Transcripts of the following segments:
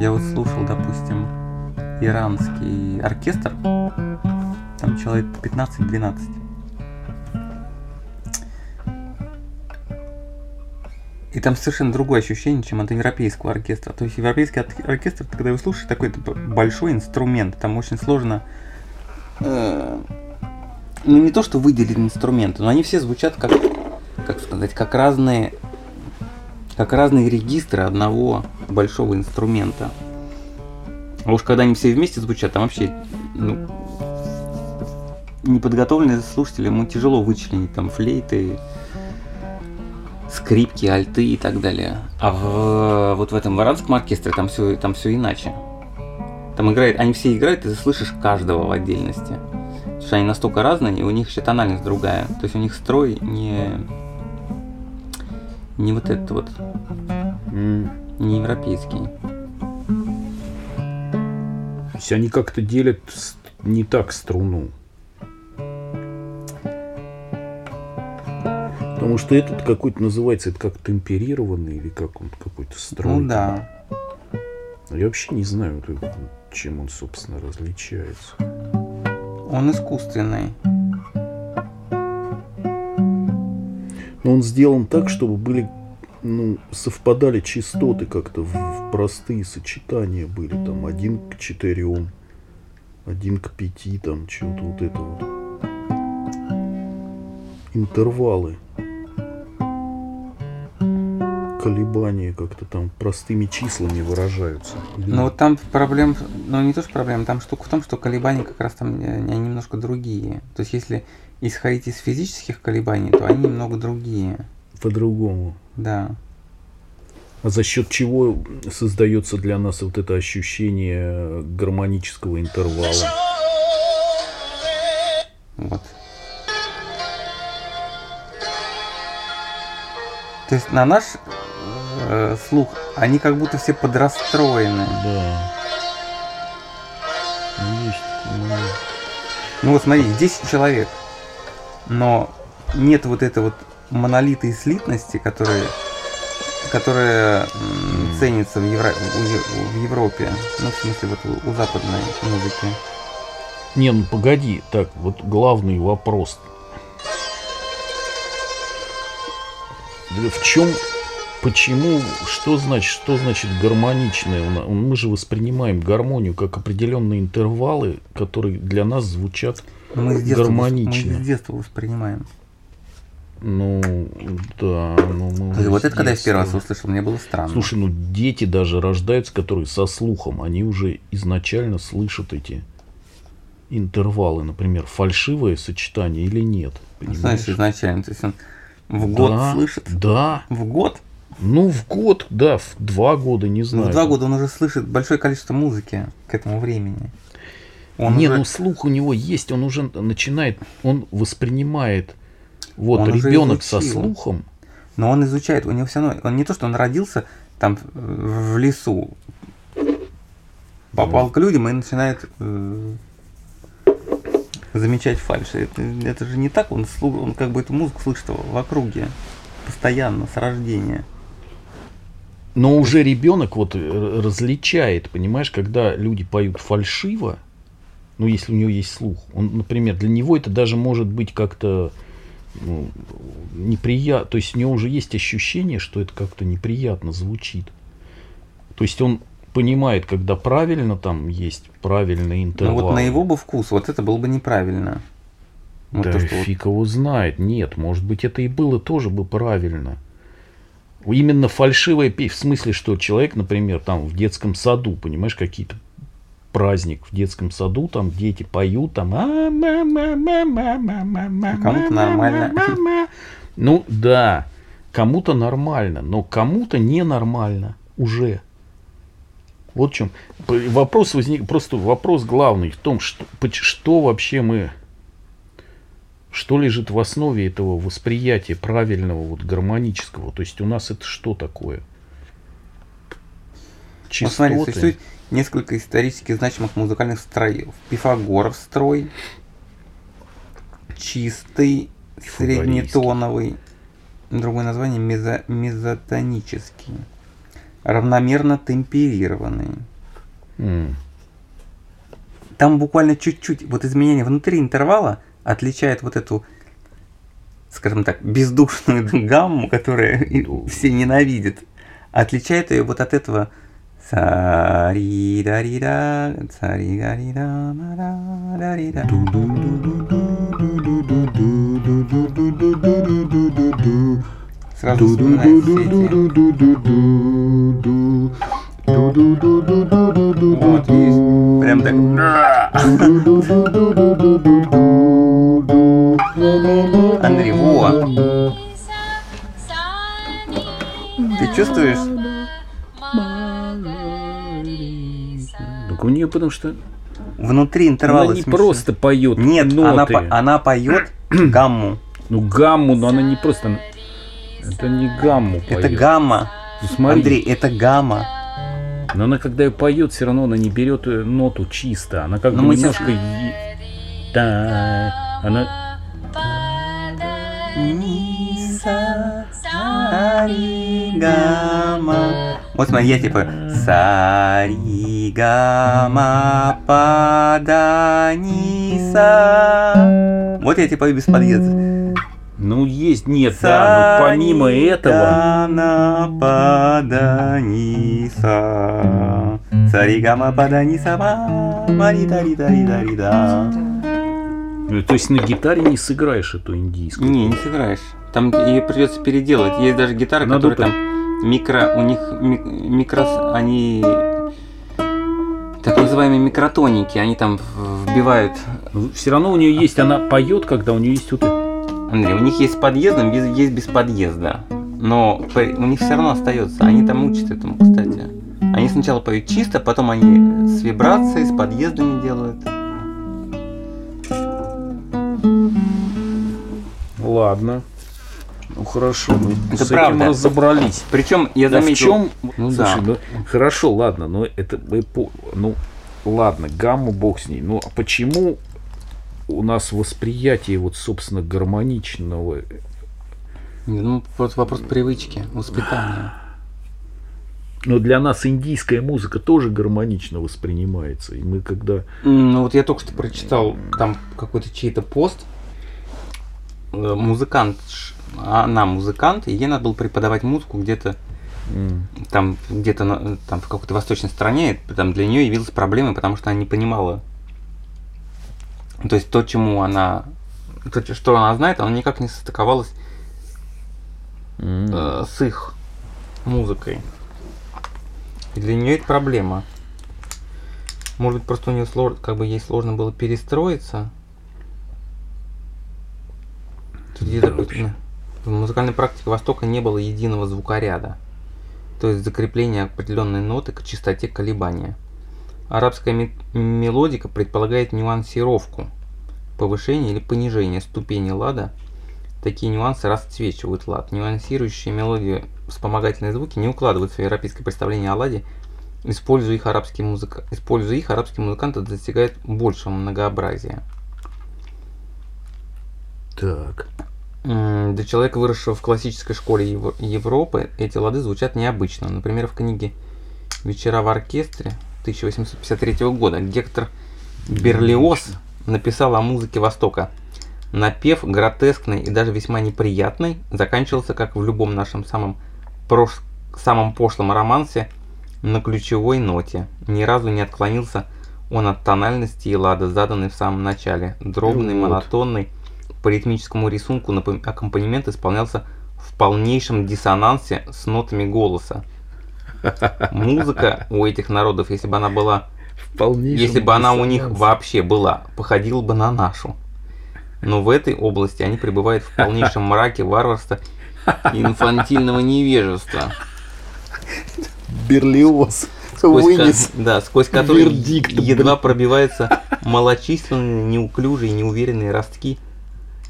Я вот слушал, допустим, иранский оркестр, там человек 15-12. И там совершенно другое ощущение, чем от европейского оркестра. То есть европейский оркестр, когда его слушаешь, такой большой инструмент. Там очень сложно э, ну не то, что выделить инструменты, но они все звучат как, как сказать, как разные, как разные регистры одного большого инструмента. А уж когда они все вместе звучат, там вообще ну, неподготовленный слушатель, ему тяжело вычленить там флейты, скрипки, альты и так далее. А в, вот в этом варанском оркестре там все, там все иначе. Там играет, они все играют, и ты слышишь каждого в отдельности. Потому что они настолько разные, и у них еще тональность другая. То есть у них строй не... Не вот этот вот. Не европейский. То есть они как-то делят не так струну. Потому что этот какой-то называется, это как темперированный или как он какой-то строй. Ну да. Я вообще не знаю, чем он, собственно, различается. Он искусственный. Но он сделан так, чтобы были ну, совпадали частоты как-то в, в простые сочетания были. Там один к четырем, один к пяти, там что-то вот это вот. Интервалы колебания как-то там простыми числами выражаются. Ну вот там проблем, ну не то что проблема, там штука в том, что колебания как раз там э, они немножко другие. То есть если исходить из физических колебаний, то они немного другие. По-другому. Да. А за счет чего создается для нас вот это ощущение гармонического интервала? Вот. То есть на наш э, слух, они как будто все подрастроены. Да. Есть такое. Ну вот смотри, 10 человек, но нет вот этой вот монолита и слитности, которые, которая mm. ценится в, Евро, в Европе, ну в смысле вот у, у западной музыки. Не, ну погоди, так, вот главный вопрос. В чем Почему, что значит, что значит гармоничное? Мы же воспринимаем гармонию как определенные интервалы, которые для нас звучат мы с детства, гармонично. Мы с детства воспринимаем. Ну, да. Ну, мы есть вот это, когда я в первый раз услышал, мне было странно. Слушай, ну дети даже рождаются, которые со слухом, они уже изначально слышат эти интервалы, например, фальшивое сочетание или нет. Понимаешь? Знаешь, изначально, то есть он в год да, слышит? Да. В год? Ну, в год, да, в два года, не знаю. Ну, в два года он уже слышит большое количество музыки к этому времени. Он не, уже... ну слух у него есть, он уже начинает, он воспринимает. Вот он ребенок со слухом. Но он изучает, у него все равно, он не то, что он родился там в лесу, попал да. к людям и начинает э, замечать фальши. Это, это же не так, он, слух, он как бы эту музыку слышит в округе постоянно, с рождения. Но уже ребенок вот э, различает, понимаешь, когда люди поют фальшиво, ну, если у него есть слух, он, например, для него это даже может быть как-то ну, неприятно, то есть у него уже есть ощущение, что это как-то неприятно звучит. То есть он понимает, когда правильно там есть правильный интервал. Ну вот на его бы вкус, вот это было бы неправильно. Вот да то, что фиг вот... его знает. Нет, может быть это и было тоже бы правильно. Именно фальшивая песня, в смысле, что человек, например, там в детском саду, понимаешь, какие-то праздник в детском саду, там дети поют, там кому-то нормально. Ну да, кому-то нормально, но кому-то ненормально уже. Вот в чем вопрос возник, просто вопрос главный в том, что, что вообще мы что лежит в основе этого восприятия правильного, вот гармонического? То есть у нас это что такое? Частоты. Ну, смотри, существует несколько исторически значимых музыкальных строев. Пифагоров строй, чистый, среднетоновый, другое название мезо, мезотонический, равномерно темперированный. М. Там буквально чуть-чуть, вот изменение внутри интервала отличает вот эту, скажем так, бездушную гамму, которую и все ненавидят. Отличает ее вот от этого Сари-дари-да, цари-дари-да, ма-да-дари-да. Сразу вспоминается все эти- Вот, есть. Прям так. Андрей, во. Ты чувствуешь? Потому что Внутри интервала она не смешно. просто поет Нет, ноты. она, она поет гамму. Ну гамму, но она не просто... Это не гамму поет. Это гамма. Ну, смотри, Андрей, это гамма. но она когда ее поет, все равно она не берет э, ноту чисто. Она как Но бы мы сейчас- немножко... е- Да, она... Ниса, сари, гамма. Вот смотри, я типа сари, гамма, пада, ниса. Вот я типа без подъезда. Ну есть, нет, да, но помимо этого... Паданиса. Саригама паданиса. Маридаридаридарида. Ну, То есть на гитаре не сыграешь эту индийскую. Не, не сыграешь. Там ее придется переделать. Есть даже гитары, Надо которые там микро, у них ми- микро, они так называемые микротоники, они там вбивают. Все равно у нее есть, она поет, когда у нее есть вот. Андрей, у них есть с подъездом, без, есть без подъезда. Но у них все равно остается. Они там учат этому, кстати. Они сначала поют чисто, потом они с вибрацией, с подъездами делают. Ладно. Ну хорошо, мы Это с этим правда. разобрались. Причем я Да в заметил. чем? Ну Слушай, да. ну, хорошо, ладно, но это мы по- ну ладно, гамму бог с ней. Ну а почему у нас восприятие вот собственно гармоничного? Ну, вот вопрос привычки, воспитания. Но для нас индийская музыка тоже гармонично воспринимается. И мы когда Ну вот я только что прочитал там какой-то чей-то пост. Э, Музыкант, она музыкант, и ей надо было преподавать музыку где-то м, там где-то там в какой-то восточной стране, там для нее явилась проблемой, потому что она не понимала. То есть то, чему она, то, что она знает, оно никак не состыковалось м, э, с их музыкой. И для нее это проблема. Может быть, просто у нее сложно, как бы ей сложно было перестроиться. Тут где-то Да, какой-то, вообще. ну, В музыкальной практике Востока не было единого звукоряда. То есть закрепление определенной ноты к частоте колебания. Арабская ме- мелодика предполагает нюансировку, повышение или понижение ступени лада. Такие нюансы расцвечивают лад. Нюансирующие мелодию вспомогательные звуки не укладывают в европейское представление о ладе. Используя их, арабские музыка... Используя их, арабские музыканты достигают большего многообразия. так. Для человека, выросшего в классической школе Ев- Европы, эти лады звучат необычно. Например, в книге «Вечера в оркестре» 1853 года Гектор Берлиоз написал о музыке Востока. Напев гротескный и даже весьма неприятный заканчивался, как в любом нашем самом, прош- самом пошлом романсе, на ключевой ноте. Ни разу не отклонился он от тональности и лада, заданной в самом начале. Дробный, Вот. монотонный, по ритмическому рисунку аккомпанемент исполнялся в полнейшем диссонансе с нотами голоса. Музыка у этих народов, если бы она была Вполне. если бы она у них вообще была, походила бы на нашу. Но в этой области они пребывают в полнейшем мраке варварства и инфантильного невежества, Берлиоз сквозь, вынес. ко- да, сквозь который вердикт, едва пробиваются малочисленные, неуклюжие, неуверенные ростки.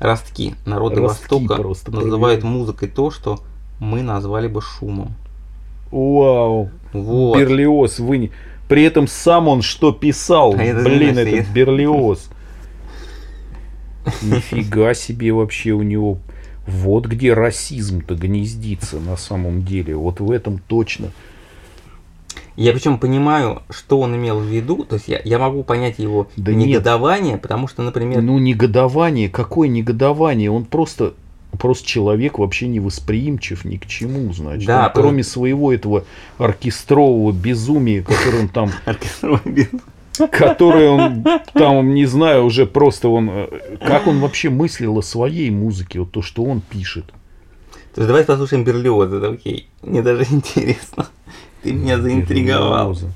Ростки народы Ростки Востока просто называют пробивают. музыкой то, что мы назвали бы шумом. Вау. Вот. Берлиоз вынес. При этом сам он что писал? А это Блин, этот я- Берлиоз. Нифига себе вообще у него. Вот где расизм-то гнездится на самом деле. Вот в этом точно. Я причем понимаю, что он имел в виду, то есть я, я могу понять его Да нет. негодование, потому что, например, Ну, негодование, какое негодование? Он просто, просто человек вообще не восприимчив ни к чему, значит. Да, Он, кроме своего этого оркестрового безумия, который он там, оркестровый бизнес. который он там, не знаю, уже просто он, э, как он вообще мыслил о своей музыке, вот то, что он пишет. То есть давай послушаем Берлиоза, да, окей. Мне даже интересно. Ты меня заинтриговал. Берлиоза.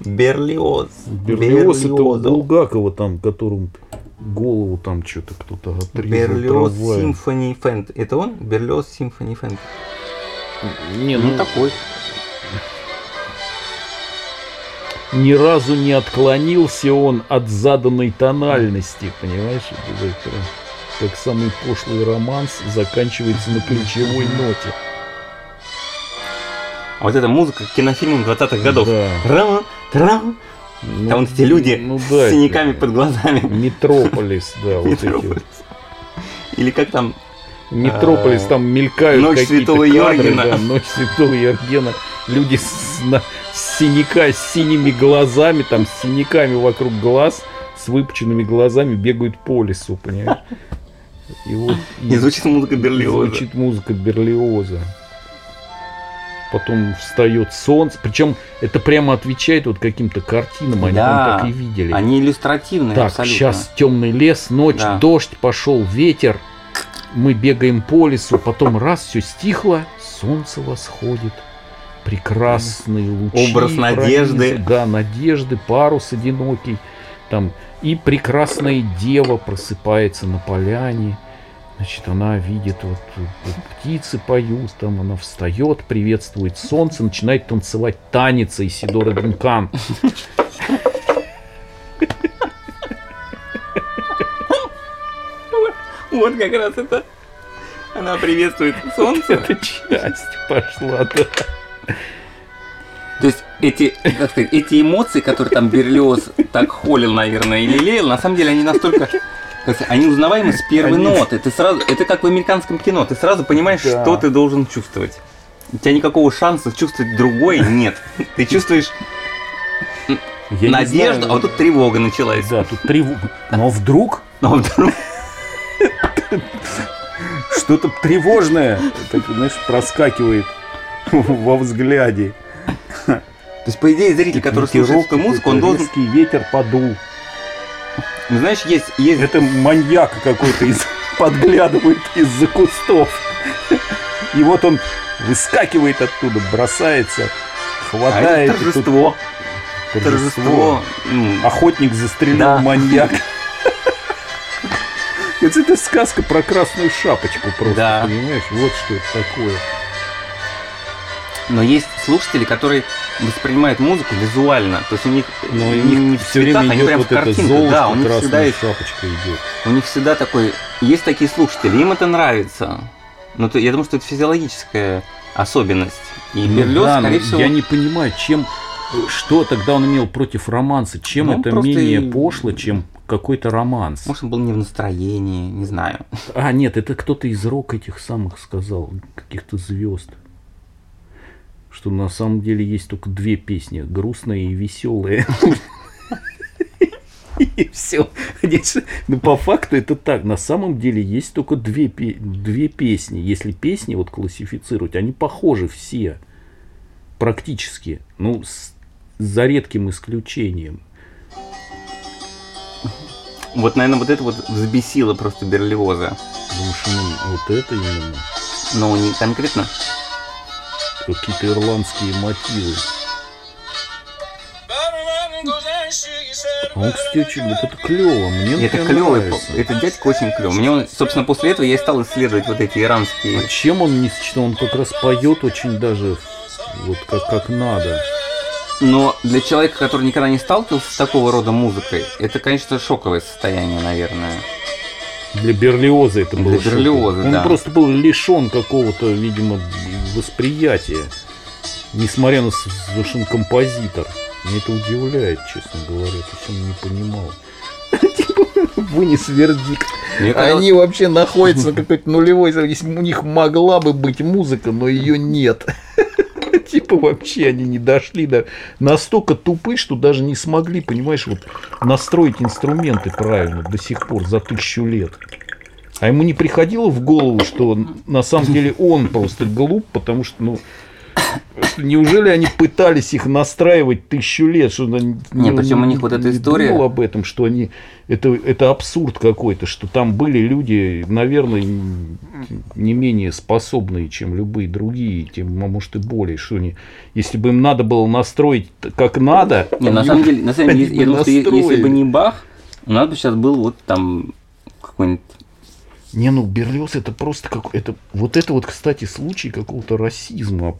Берлиоз. Берлиоз это у Булгакова там, которому голову там что-то кто-то отрезал. Берлиоз. Симфони Фэнт. Это он? Берлиоз Симфони Фэнт. Не, Ну, ну, такой. ни разу не отклонился он от заданной тональности, понимаешь? Это как самый пошлый романс заканчивается на ключевой ноте. А вот эта музыка к кинофильмам 20-х годов. Да. Трам, трам. Ну, Там вот эти люди ну с да, синяками это под глазами. Метрополис, да, вот эти. Метрополис. Или как там Метрополис, А, там мелькают Ночь Святого Йоргена. да, Ночь Святого Йоргена. Люди с, на- с синяка, с синими глазами, там, с синяками вокруг глаз, с выпученными глазами бегают по лесу, понимаешь? И вот и звучит музыка Берлиоза. звучит музыка Берлиоза. Потом встает солнце. Причем это прямо отвечает вот каким-то картинам. Они Да, там так и видели. Они иллюстративные Так, абсолютно. сейчас темный лес, ночь, Да. дождь, пошел ветер. Мы бегаем по лесу, потом раз все стихло, солнце восходит. Прекрасные лучи. Образ надежды. пронизывают, Да, надежды, парус одинокий. Там и прекрасная дева просыпается на поляне. Значит, она видит, вот, вот птицы поют, там она встает, приветствует солнце, начинает танцевать танец Исидора Дункан. Вот как раз это. Она приветствует солнце. Эта часть пошла, да. То есть эти, как сказать, эти эмоции, которые там Берлиоз так холил, наверное, или лелеял, на самом деле они настолько как сказать, они узнаваемы с первой Они- ноты. Ты сразу, это как в американском кино. Ты сразу понимаешь, Да. что ты должен чувствовать. У тебя никакого шанса чувствовать другой нет. Ты чувствуешь Я надежду, а вот тут тревога началась. Да, тут тревога. Но вдруг Но вдруг что-то тревожное, так, знаешь, проскакивает во взгляде. То есть, по идее, зритель, который слушает эту музыку, он должен... Резкий ветер подул. Ну, знаешь, есть... есть... Это маньяк какой-то из, подглядывает из-за кустов. И вот он выскакивает оттуда, бросается, А хватает. это и тут торжество. торжество. Торжество. Охотник застрелил Да. маньяк. Это, это сказка про красную шапочку просто, Да. понимаешь? Вот что это такое. Но есть слушатели, которые воспринимают музыку визуально. То есть у них, Но у них не в все цветах, время они прям в вот это картинках. Да, у них всегда есть, шапочка идет. у них всегда такой... Есть такие слушатели, им это нравится. Но то- я думаю, что это физиологическая особенность. И Ну Берлиоз, да, скорее всего... Я не понимаю, чем, что тогда он имел против романса, чем Ну, это менее и- пошло, чем какой-то романс. Может, он был не в настроении, не знаю. А, нет, это кто-то из рок этих самых сказал, каких-то звезд. Что на самом деле есть только две песни, грустная и веселая. И все. Ну, по факту это так. На самом деле есть только две, две песни. Если песни вот классифицировать, они похожи все. Практически. Ну, с- за редким исключением. Вот, наверное, вот это вот взбесило просто Берлиоза. Потому что ну, вот это именно Но не конкретно. Какие-то ирландские мотивы. А он, кстати, очень, вот это клево. Мне это нравится. этот дядька очень клевый. Мне он, собственно, после этого я и стал исследовать вот эти иранские. А чем он не сочетан? Он как раз поет очень даже вот как, как надо. Но для человека, который никогда не сталкивался с такого рода музыкой, это, конечно, шоковое состояние, наверное. Для Берлиоза это было Для шоково. Берлиоза, Он да. просто был лишен какого-то, видимо, восприятия. Несмотря на то, что он композитор. Меня это удивляет, честно говоря. То есть он не понимал. Типа, Вынес вердикт. Мне Они вообще находятся на какой-то нулевой, у них могла бы быть музыка, но ее нет. Типа вообще они не дошли до... Настолько тупы, что даже не смогли, понимаешь, вот настроить инструменты правильно до сих пор за тысячу лет. А ему не приходило в голову, что на самом деле он просто глуп, потому что, ну, неужели они пытались их настраивать тысячу лет, что не, не причем у них вот эта история. думал об этом, что они это это абсурд какой-то, что там были люди, наверное, не менее способные, чем любые другие, тем, а может и более, что они, если бы им надо было настроить как надо, не, на самом деле, на самом деле, я думаю, что если бы не Бах, у нас бы сейчас был вот там какой-нибудь не, ну Берлиоз это просто как это вот это вот, кстати, случай какого-то расизма,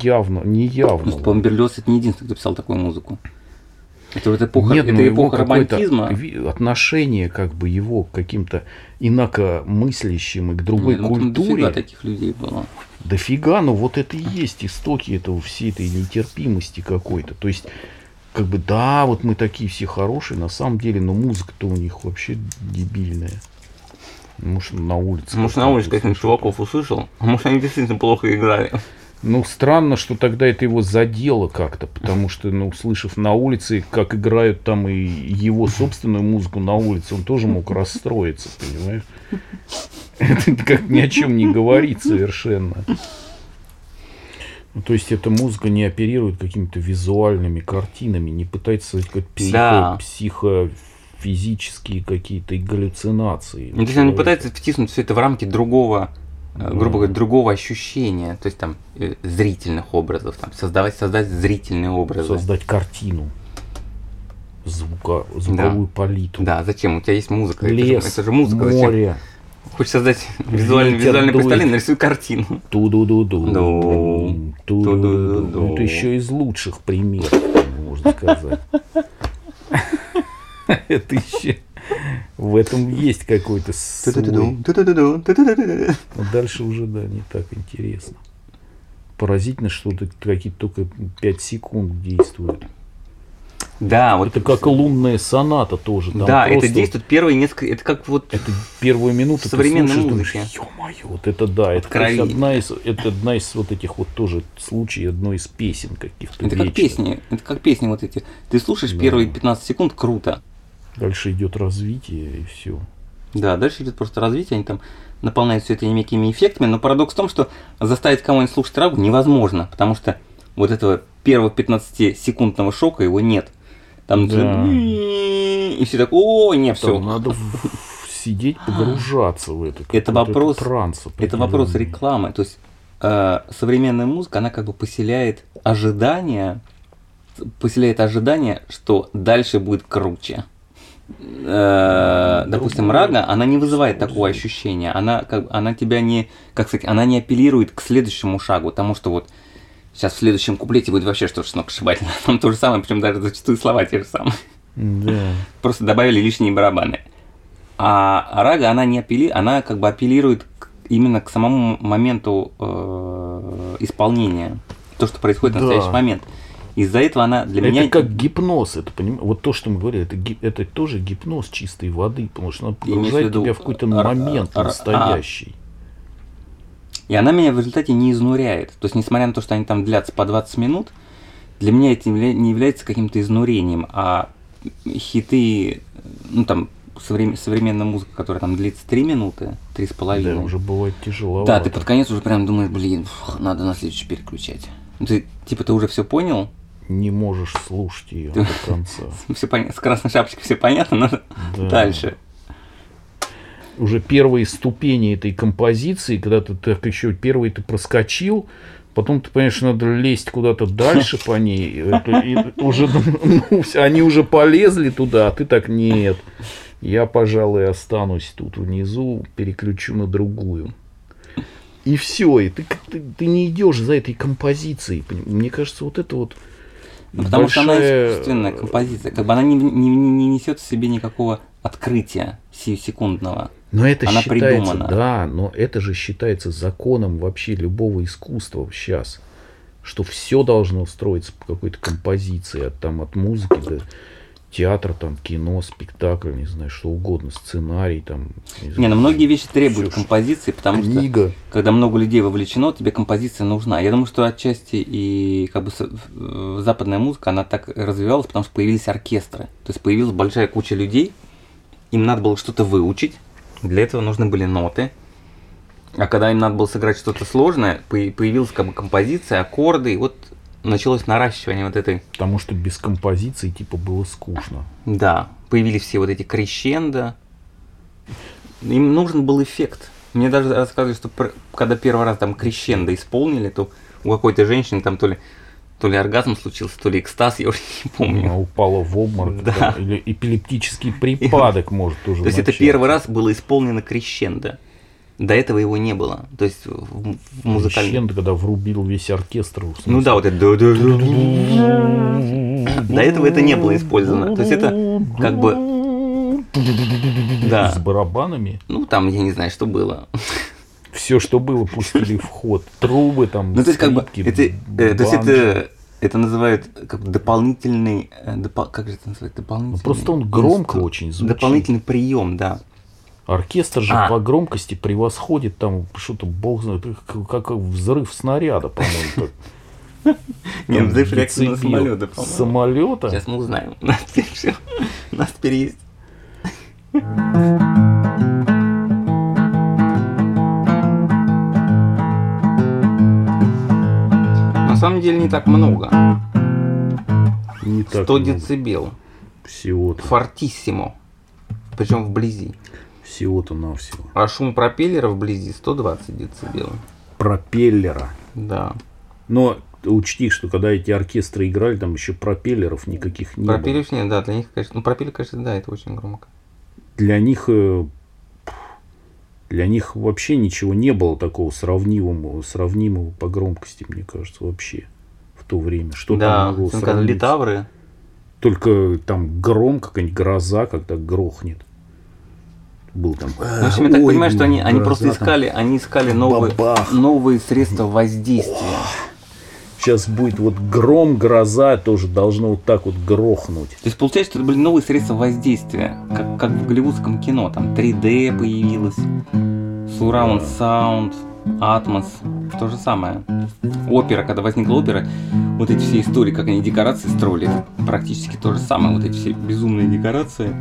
явно, не явно. Ну, по-моему, Берлиоз это не единственный, кто писал такую музыку. Это вот эпоха, Нет, это ну, эпоха романтизма. Отношение как бы его к каким-то инакомыслящим и к другой Нет, ну, культуре. Дофига таких людей было. Дофига, но вот это и есть истоки этого всей этой нетерпимости какой-то. То есть, как бы, да, вот мы такие все хорошие, на самом деле, но музыка-то у них вообще дебильная. Может, на улице. Может, на улице каких-нибудь чуваков услышал. А может, они действительно плохо играли. Ну, странно, что тогда это его задело как-то, потому что, ну, услышав на улице, как играют там и его собственную музыку на улице, он тоже мог расстроиться, понимаешь? Это как ни о чем не говорит совершенно. Ну, то есть эта музыка не оперирует какими-то визуальными картинами, не пытается создать какой-то психо, да. психо физические какие-то галлюцинации. Ну, то есть он пытается втиснуть все это в рамки другого, да. грубо говоря, другого ощущения, то есть там э, зрительных образов, там, создавать, создать зрительные образы. Создать картину. Звука, звуковую да. палитру. Да, зачем? У тебя есть музыка. Лес, это, же, это же музыка. Море. Зачем? Хочешь создать визуальное, визуальное представление, нарисуй картину. Ту-ду-ду-ду. Ту-ду-ду-ду. Это еще из лучших примеров, можно сказать. Еще... В этом есть какой-то свой... Дальше уже, да, не так интересно. Поразительно, что какие-то только 5 секунд действуют. Да, вот это как лунная соната тоже. Там да, это действует первые несколько, это как вот. Это первую минуту современной музыки. Ё-моё, вот это да, это одна из, это одна из вот этих вот тоже случаев одной из песен каких-то. Это вечных. как песни, это как песни вот эти. Ты слушаешь да. первые 15 секунд, круто. Дальше идет развитие и все. Да, дальше идет просто развитие, они там наполняют все это некими эффектами, но парадокс в том, что заставить кого-нибудь слушать рагу невозможно, потому что вот этого первого 15-секундного шока его нет. Там да. и все так, о, не, все. Надо сидеть, погружаться в это. Это вопрос, транс это вопрос рекламы. То есть э, современная музыка, она как бы поселяет ожидания, поселяет ожидание, что дальше будет круче э, допустим, рага, она не вызывает такого ощущения. Она, как, она тебя не, как сказать, она не апеллирует к следующему шагу, потому что вот сейчас в следующем куплете будет вообще что-то сногсшибательное. Там то же самое, причем даже зачастую слова те же самые. Да. Просто добавили лишние барабаны. А рага, она не апеллирует, она как бы апеллирует именно к самому моменту э, исполнения. То, что происходит да. в настоящий момент. Из-за этого она для это меня... Это как гипноз, это, понимаешь? Вот то, что мы говорили, это, это тоже гипноз чистой воды, потому что она погружает виду... тебя в какой-то момент а, настоящий. И она меня в результате не изнуряет. То есть, несмотря на то, что они там длятся по 20 минут, для меня это не является каким-то изнурением, а хиты, ну там, современ, современная музыка, которая там длится 3 минуты, 3,5. Да, уже бывает тяжело. Да, ты под конец уже прям думаешь, блин, надо на следующий переключать. Ты, типа, ты уже все понял, не можешь слушать ее до конца. Все понятно, с красной шапочкой все понятно, надо да. дальше. Уже первые ступени этой композиции, когда ты так еще первый ты проскочил, потом ты понимаешь, надо лезть куда-то дальше по ней. Это, и уже, ну, они уже полезли туда, а ты так нет. Я, пожалуй, останусь тут внизу, переключу на другую. И все, и ты, ты, ты не идешь за этой композицией. Мне кажется, вот это вот ну, потому большая... что она искусственная композиция. Как бы она не, не, не несет в себе никакого открытия сиюсекундного. Но это она считается, придумана. да, но это же считается законом вообще любого искусства сейчас, что все должно строиться по какой-то композиции, от, там, от музыки до театр, там, кино, спектакль, не знаю, что угодно, сценарий, там. Не, не ну многие вещи требуют композиции, потому Книга. что когда много людей вовлечено, тебе композиция нужна. Я думаю, что отчасти и как бы западная музыка, она так развивалась, потому что появились оркестры. То есть появилась большая куча людей, им надо было что-то выучить, для этого нужны были ноты. А когда им надо было сыграть что-то сложное, появилась как бы композиция, аккорды, и вот началось наращивание вот этой... Потому что без композиции типа было скучно. Да, появились все вот эти крещенда. Им нужен был эффект. Мне даже рассказывали, что когда первый раз там крещендо исполнили, то у какой-то женщины там то ли то ли оргазм случился, то ли экстаз, я уже не помню. Она упала в обморок. Да. Там, или эпилептический припадок может тоже То есть это первый раз было исполнено крещендо. До этого его не было. То есть в, в музыкальном... Крещендо, когда врубил весь оркестр. Ну да, вот это... До этого это не было использовано. То есть это как бы... Да. С барабанами? Ну там, я не знаю, что было. Все, что было, пустили в ход. Трубы там, Ну, то есть, как бы, это, то есть это, это называют как дополнительный, допол, как же это называется, дополнительный. Ну, просто он громко инстру... очень звучит. Дополнительный прием, да. Оркестр же а. по громкости превосходит там что-то, бог знает, как взрыв снаряда, по-моему. Нет, взрыв реактивного самолета, по-моему. Самолета? Сейчас мы узнаем. У нас теперь, у нас теперь есть. На самом деле не так много. Не так 100 много. децибел. Всего-то. Фортиссимо. Причем вблизи. Всего-то навсего. А шум пропеллера вблизи 120 децибел. Пропеллера? Да. Но учти, что когда эти оркестры играли, там еще пропеллеров никаких не пропеллеров было. нет, да, для них, конечно, ну пропеллер, конечно, да, это очень громко. Для них, э, для них вообще ничего не было такого сравнимого, сравнимого по громкости, мне кажется, вообще в то время. Что да, там могло сравниться? литавры. Только там гром, какая-нибудь гроза, когда грохнет был там. В общем, я так понимаю, что они, они просто искали, они искали новые, новые средства воздействия. Сейчас будет вот гром, гроза, тоже должно вот так вот грохнуть. То есть получается, что это были новые средства воздействия, как, как в голливудском кино. Там 3D появилось, Surround Sound, Atmos, то же самое. Опера, когда возникла опера, вот эти все истории, как они декорации строили, практически то же самое. Вот эти все безумные декорации.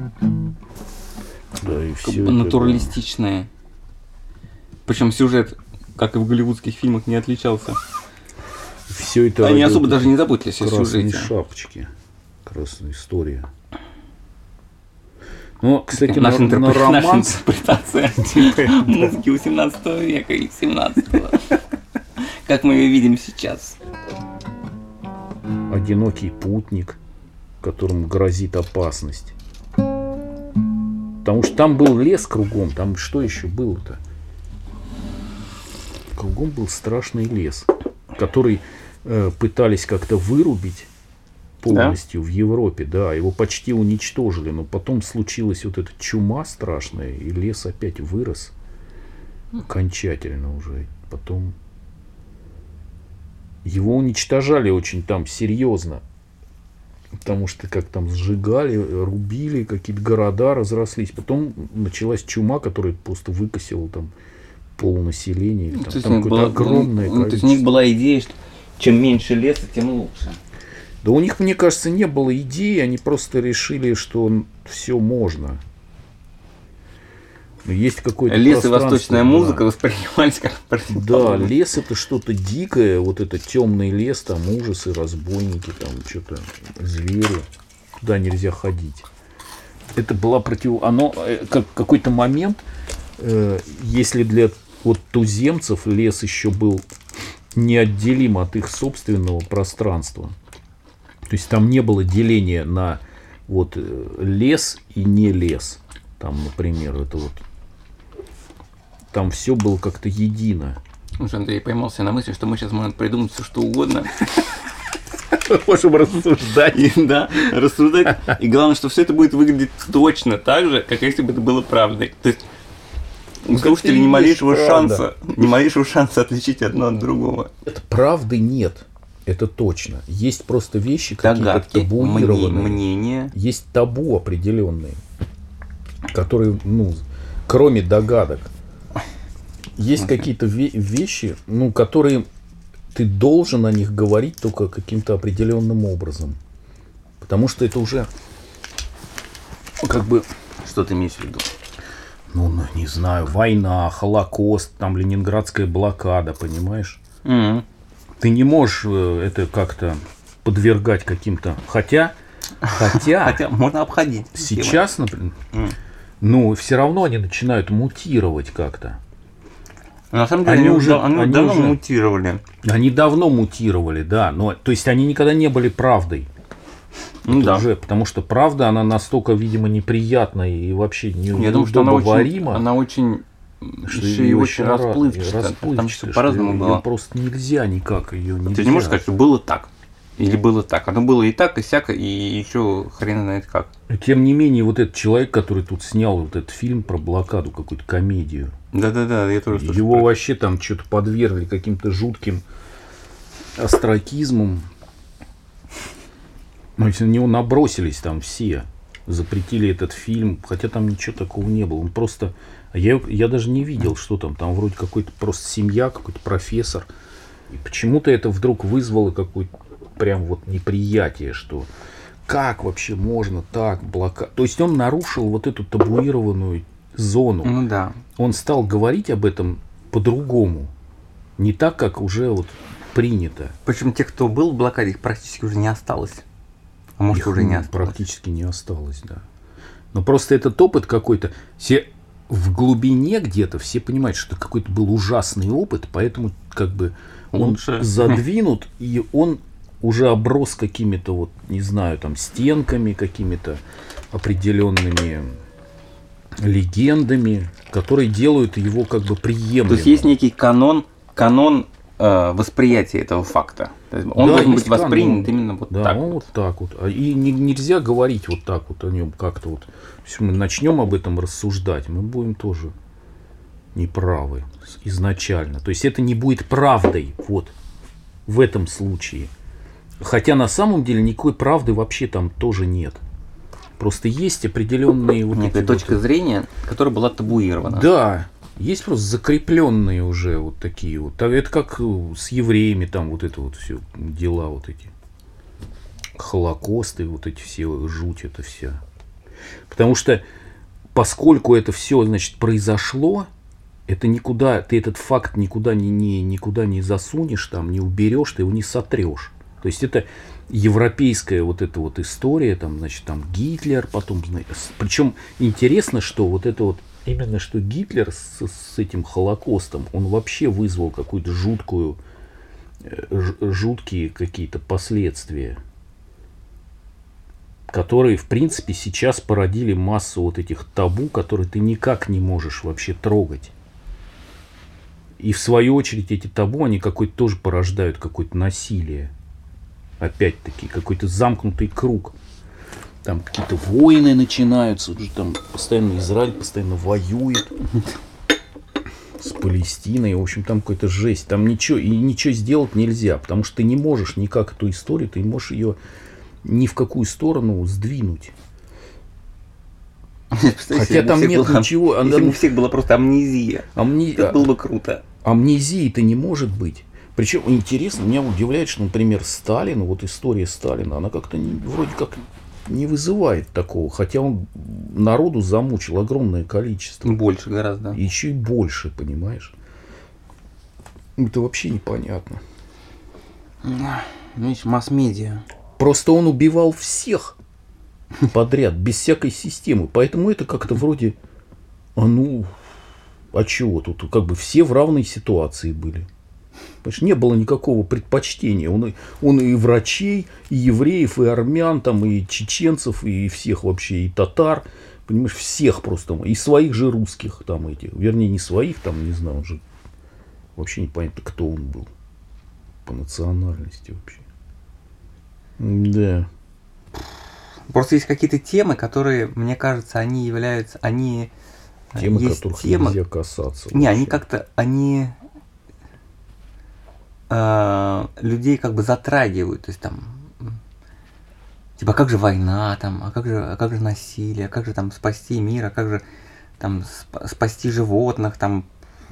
Да, и все натуралистичные. Это... Причем сюжет, как и в голливудских фильмах, не отличался. Все это Они особо даже не заботились о сюжете. шапочки. Красная история. Ну, кстати, наша, на, интерпре... на романс... наша интерпретация музыки 18 века и 17 как мы ее видим сейчас. Одинокий путник, которому грозит опасность. Потому что там был лес кругом, там что еще было-то? Кругом был страшный лес, который э, пытались как-то вырубить полностью да? в Европе, да, его почти уничтожили, но потом случилась вот эта чума страшная, и лес опять вырос окончательно уже. Потом его уничтожали очень там серьезно. Потому что как там сжигали, рубили, какие-то города разрослись. Потом началась чума, которая просто выкосила там полнаселения. Ну, там, там какое-то огромное ну, То есть у них была идея, что чем меньше леса, тем лучше. Да у них, мне кажется, не было идеи, они просто решили, что все можно. Ну, есть какой-то Лес и восточная да. музыка воспринимались как Да, лес это что-то дикое, вот это темный лес, там ужасы, разбойники, там что-то звери, туда нельзя ходить. Это была против... Оно, э, как какой-то момент, э, если для вот туземцев лес еще был неотделим от их собственного пространства. То есть там не было деления на вот э, лес и не лес. Там, например, это вот там все было как-то едино. Слушай, Андрей, поймался на мысли, что мы сейчас можем придумать все, что угодно. Можем рассуждать. да, рассуждать. И главное, что все это будет выглядеть точно так же, как если бы это было правдой. То есть у слушателей ни малейшего шанса, ни малейшего шанса отличить одно от другого. Это правды нет. Это точно. Есть просто вещи какие-то табуированные. мнения. Есть табу определенные, которые, ну, кроме догадок, есть какие-то ве- вещи, ну, которые ты должен о них говорить только каким-то определенным образом. Потому что это уже ну, как бы, Что ты имеешь в виду? ну, ну, не знаю, война, Холокост, там Ленинградская блокада, понимаешь? Мгм. Ты не можешь э, это как-то подвергать каким-то... Хотя, хотя, Хотя можно обходить. сейчас, например, ну, все равно они начинают мутировать как-то. На самом деле Они они, уже- уже, они они давно уже- мутировали. Они давно мутировали, да, но то есть они никогда не были правдой. Ну да. уже, потому что правда, она настолько, видимо, неприятная и вообще не, Я думаю, что она очень, она очень, что еще и очень ра- расплывчатая. Там все по-разному было. просто нельзя никак ее нельзя. Ты не можешь сказать, что было так. Или было так. Оно было и так, и сяко, и еще хрен знает как. Тем не менее, вот этот человек, который тут снял вот этот фильм про блокаду, какую-то комедию, Да-да-да, я тоже его про- вообще там что-то подвергли каким-то жутким остракизмом. Ну, на него набросились там все, запретили этот фильм, хотя там ничего такого не было. Он просто... Я, я даже не видел, что там. Там вроде какой-то просто семья, какой-то профессор. И почему-то это вдруг вызвало какое-то прям вот неприятие, что как вообще можно так блокад... То есть он нарушил вот эту табуированную зону Ну да. он стал говорить об этом по-другому. Не так, как уже вот принято. Причем тех, кто был в блокаде, их практически уже не осталось. А может, Их, уже не ну, осталось. Практически не осталось, да. Но просто этот опыт какой-то... Все в глубине где-то все понимают, что это какой-то был ужасный опыт, поэтому как бы он Лучше. задвинут, и он уже оброс какими-то вот, не знаю, там, стенками, какими-то определенными легендами, которые делают его как бы приемлемым. То есть есть некий канон, канон э, восприятия этого факта. Он Да, должен быть воспринят канон. именно вот да, так. он вот. так вот. А И не- нельзя говорить вот так вот о нем как-то вот. Если мы начнем об этом рассуждать, мы будем тоже неправы изначально. То есть это не будет правдой вот в этом случае. Хотя на самом деле никакой правды вообще там тоже нет. Просто есть определенные вот Некая эти точка вот- зрения, которая была табуирована. Да, есть просто закрепленные уже вот такие вот. Так Это как э, с евреями там вот это вот все дела вот эти. Холокосты, вот эти все жуть это вся. Потому что поскольку это все, значит, произошло, это никуда, ты этот факт никуда не, не, никуда не засунешь, там, не уберешь, ты его не сотрешь. То есть это европейская вот эта вот история, там, значит, там Гитлер, потом, причем интересно, что вот это вот именно что Гитлер с, с этим Холокостом, он вообще вызвал какую-то жуткую, э, жуткие какие-то последствия, которые, в принципе, сейчас породили массу вот этих табу, которые ты никак не можешь вообще трогать. И в свою очередь эти табу, они какой-то тоже порождают какое-то насилие. Опять-таки, какой-то замкнутый круг. Там какие-то войны начинаются, там постоянно Израиль постоянно воюет с Палестиной. В общем, там какая-то жесть. Там ничего, и ничего сделать нельзя, потому что ты не можешь никак эту историю, ты не можешь ее ни в какую сторону сдвинуть. Хотя там нет была- ничего. Если бы у всех была просто амнезия, амни- это было бы круто. амнезии-то не может быть. Причем интересно, меня удивляет, что, например, Сталин, вот история Сталина, она как-то вроде как не вызывает такого, хотя он народу замучил огромное количество. Больше гораздо. Еще и больше, понимаешь? Это вообще непонятно. Есть масс-медиа. Просто он убивал всех подряд, без всякой системы. Поэтому это как-то вроде, а ну, а чего тут? Как бы все в равной ситуации были. Понимаешь, не было никакого предпочтения. Он, и- он и врачей, и евреев, и армян, там, и чеченцев, и всех вообще, и татар. Понимаешь, всех просто. И своих же русских там эти. Вернее, не своих, там, не знаю, уже вообще непонятно, кто он был. По национальности вообще. Да. Просто есть какие-то темы, которые, мне кажется, они являются, они э, Темы, есть которых темы, нельзя касаться. не, вообще. они как-то, они э, людей как бы затрагивают, то есть там, типа, а как же война там, а как же, а как же насилие, а как же там спасти мир, а как же там сп- спасти животных, там,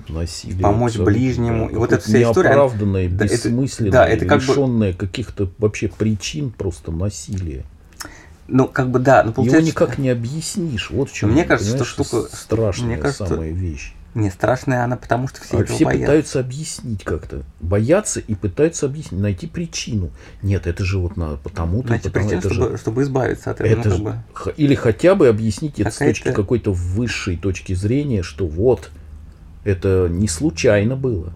насилие. Помочь ближнему. да. И вот эта вся история, неоправданное, да, это- бессмысленное, да, это как бы- лишенное каких-то вообще причин просто насилие. ну, как бы, да, ну, получается, Его никак не объяснишь. Вот в чем, Мне кажется, что штука- страшная мне кажется, самая вещь. Не, страшная она, потому что все А этого все боятся. пытаются объяснить как-то. Боятся и пытаются объяснить, найти причину. Нет, это же вот надо потому-то, Найти потому причин, это чтобы, же чтобы избавиться от этого. это ну, как бы. или хотя бы объяснить это с Какая-то- точки какой-то высшей точки зрения, что вот это не случайно было,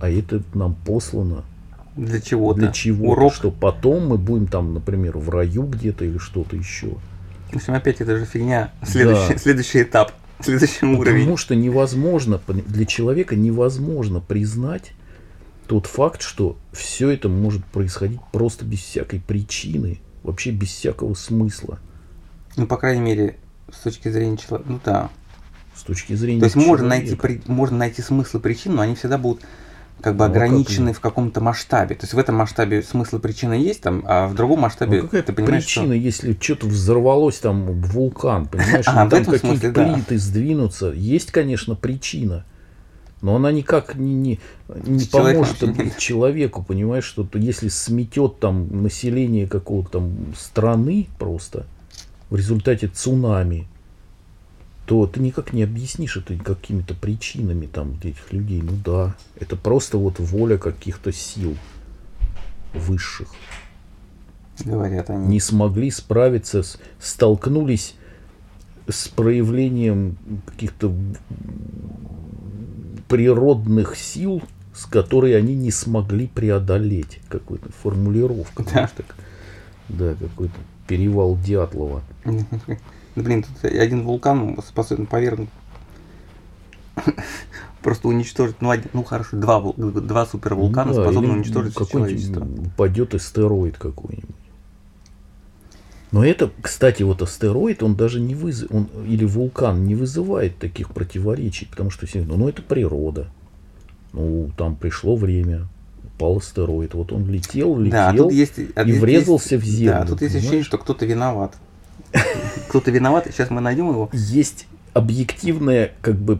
а это нам послано Для чего-то. для чего Урок. что потом мы будем там, например, в раю где-то или что-то еще. В общем, опять это же фигня. Следующий, Да. следующий этап. Следующий уровень. Потому что невозможно, для человека невозможно признать тот факт, что все это может происходить просто без всякой причины, вообще без всякого смысла Ну, по крайней мере, с точки зрения человека. Ну да. с точки зрения То есть можно человека. найти, при- можно найти смысл и причину, но они всегда будут как бы Ну, как ограничены они? в каком-то масштабе. То есть в этом масштабе смысл и причина есть, там, а в другом Ну, масштабе какая ты понимаешь, причина, если что-то взорвалось там вулкан, понимаешь, А, там какие-то смысле, да. плиты сдвинутся, есть, конечно, причина, но она никак не, не, не поможет человеку, понимаешь, что то если сметет там население какого-то там страны просто в результате цунами, то ты никак не объяснишь это какими-то причинами там этих людей. Ну да, это просто вот воля каких-то сил высших говорят они. не смогли справиться, с, столкнулись с проявлением каких-то природных сил, с которой они не смогли преодолеть. Какой-то формулировка. Да. знаешь, так. Да, какой-то перевал Дятлова. Ну, блин, тут один вулкан способен повергнуть. Просто уничтожить, ну, один, ну хорошо, два, два супервулкана Ну да, способны уничтожить человечество. упадет астероид какой-нибудь. Но это, кстати, вот астероид, он даже не вызов, он или вулкан не вызывает таких противоречий, потому что ну, ну это природа. Ну, там пришло время, упал астероид, вот он летел, летел, Да, а тут есть, а и врезался есть- в землю, Да, тут есть ощущение, что кто-то виноват. Кто-то виноват, сейчас мы найдем его. есть объективная, как бы,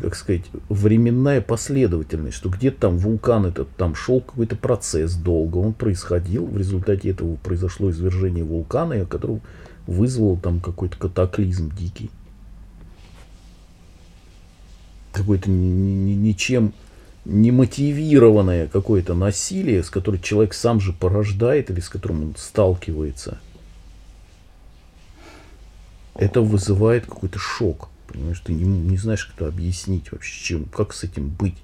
как сказать, временная последовательность, что где-то там вулкан этот, там шел какой-то процесс долго, он происходил, в результате этого произошло извержение вулкана, которое вызвало там какой-то катаклизм дикий. Ни- ничем не мотивированное какое-то насилие, с которым человек сам же порождает или с которым он сталкивается это вызывает какой-то шок. Понимаешь, ты не, не знаешь, как это объяснить вообще, чем, как с этим быть.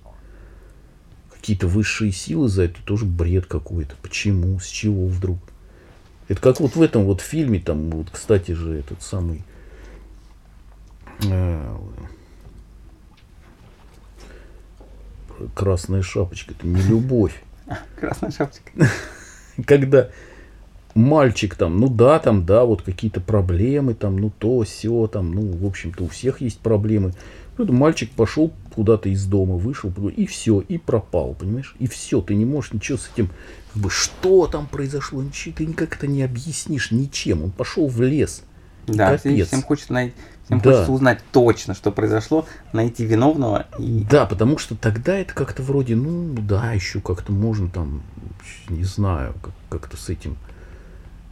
Какие-то высшие силы за это тоже бред какой-то. Почему, с чего вдруг? Это как вот в этом вот фильме, там, вот, кстати же, этот самый э, Красная шапочка, это не любовь Красная шапочка. когда мальчик там, ну да, там, да, вот какие-то проблемы, там, ну то, все, там, ну, в общем-то, у всех есть проблемы. Это мальчик пошел куда-то из дома, вышел, и все, и пропал, понимаешь? И все, ты не можешь ничего с этим, как бы, что там произошло, ничего, ты никак это не объяснишь ничем. Он пошел в лес. Да, всем, капец. всем хочется най- всем Да. хочется узнать точно, что произошло, найти виновного и Да, потому что тогда это как-то вроде, ну да, еще как-то можно там, не знаю, как- как-то с этим.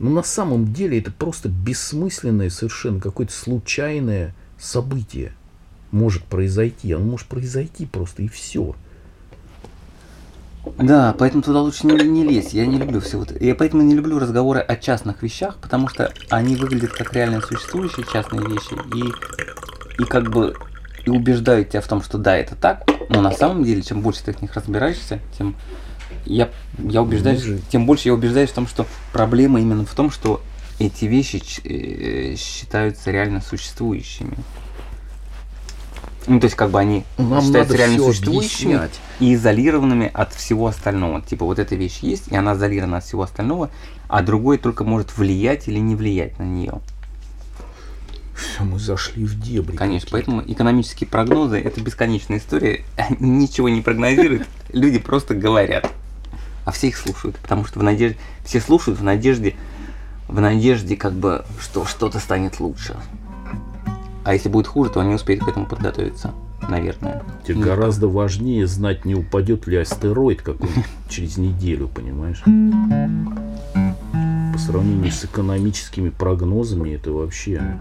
Но на самом деле это просто бессмысленное совершенно какое-то случайное событие может произойти. Оно может произойти просто и все. Да, поэтому туда лучше не, не лезть. Я не люблю все вот. Я поэтому не люблю разговоры о частных вещах, потому что они выглядят как реально существующие частные вещи и, и как бы и убеждают тебя в том, что да, это так, но на самом деле, чем больше ты в них разбираешься, тем я, я убеждаюсь, Ну, же- тем больше я убеждаюсь в том, что проблема именно в том, что эти вещи э, считаются реально существующими. Ну, то есть, как бы они Нам считаются реально существующими объяснять. и изолированными от всего остального. Типа вот эта вещь есть, и она изолирована от всего остального, а другой только может влиять или не влиять на нее. Все, мы зашли в дебри. Конечно, поэтому экономические прогнозы это бесконечная история. Ничего не прогнозируют, люди просто говорят. А все их слушают, потому что в надежде, все слушают в надежде, в надежде, как бы, что что-то станет лучше. А если будет хуже, то они успеют к этому подготовиться, наверное. Тебе Ну, гораздо важнее знать, не упадет ли астероид какой-нибудь через неделю, понимаешь? По сравнению с экономическими прогнозами, это вообще...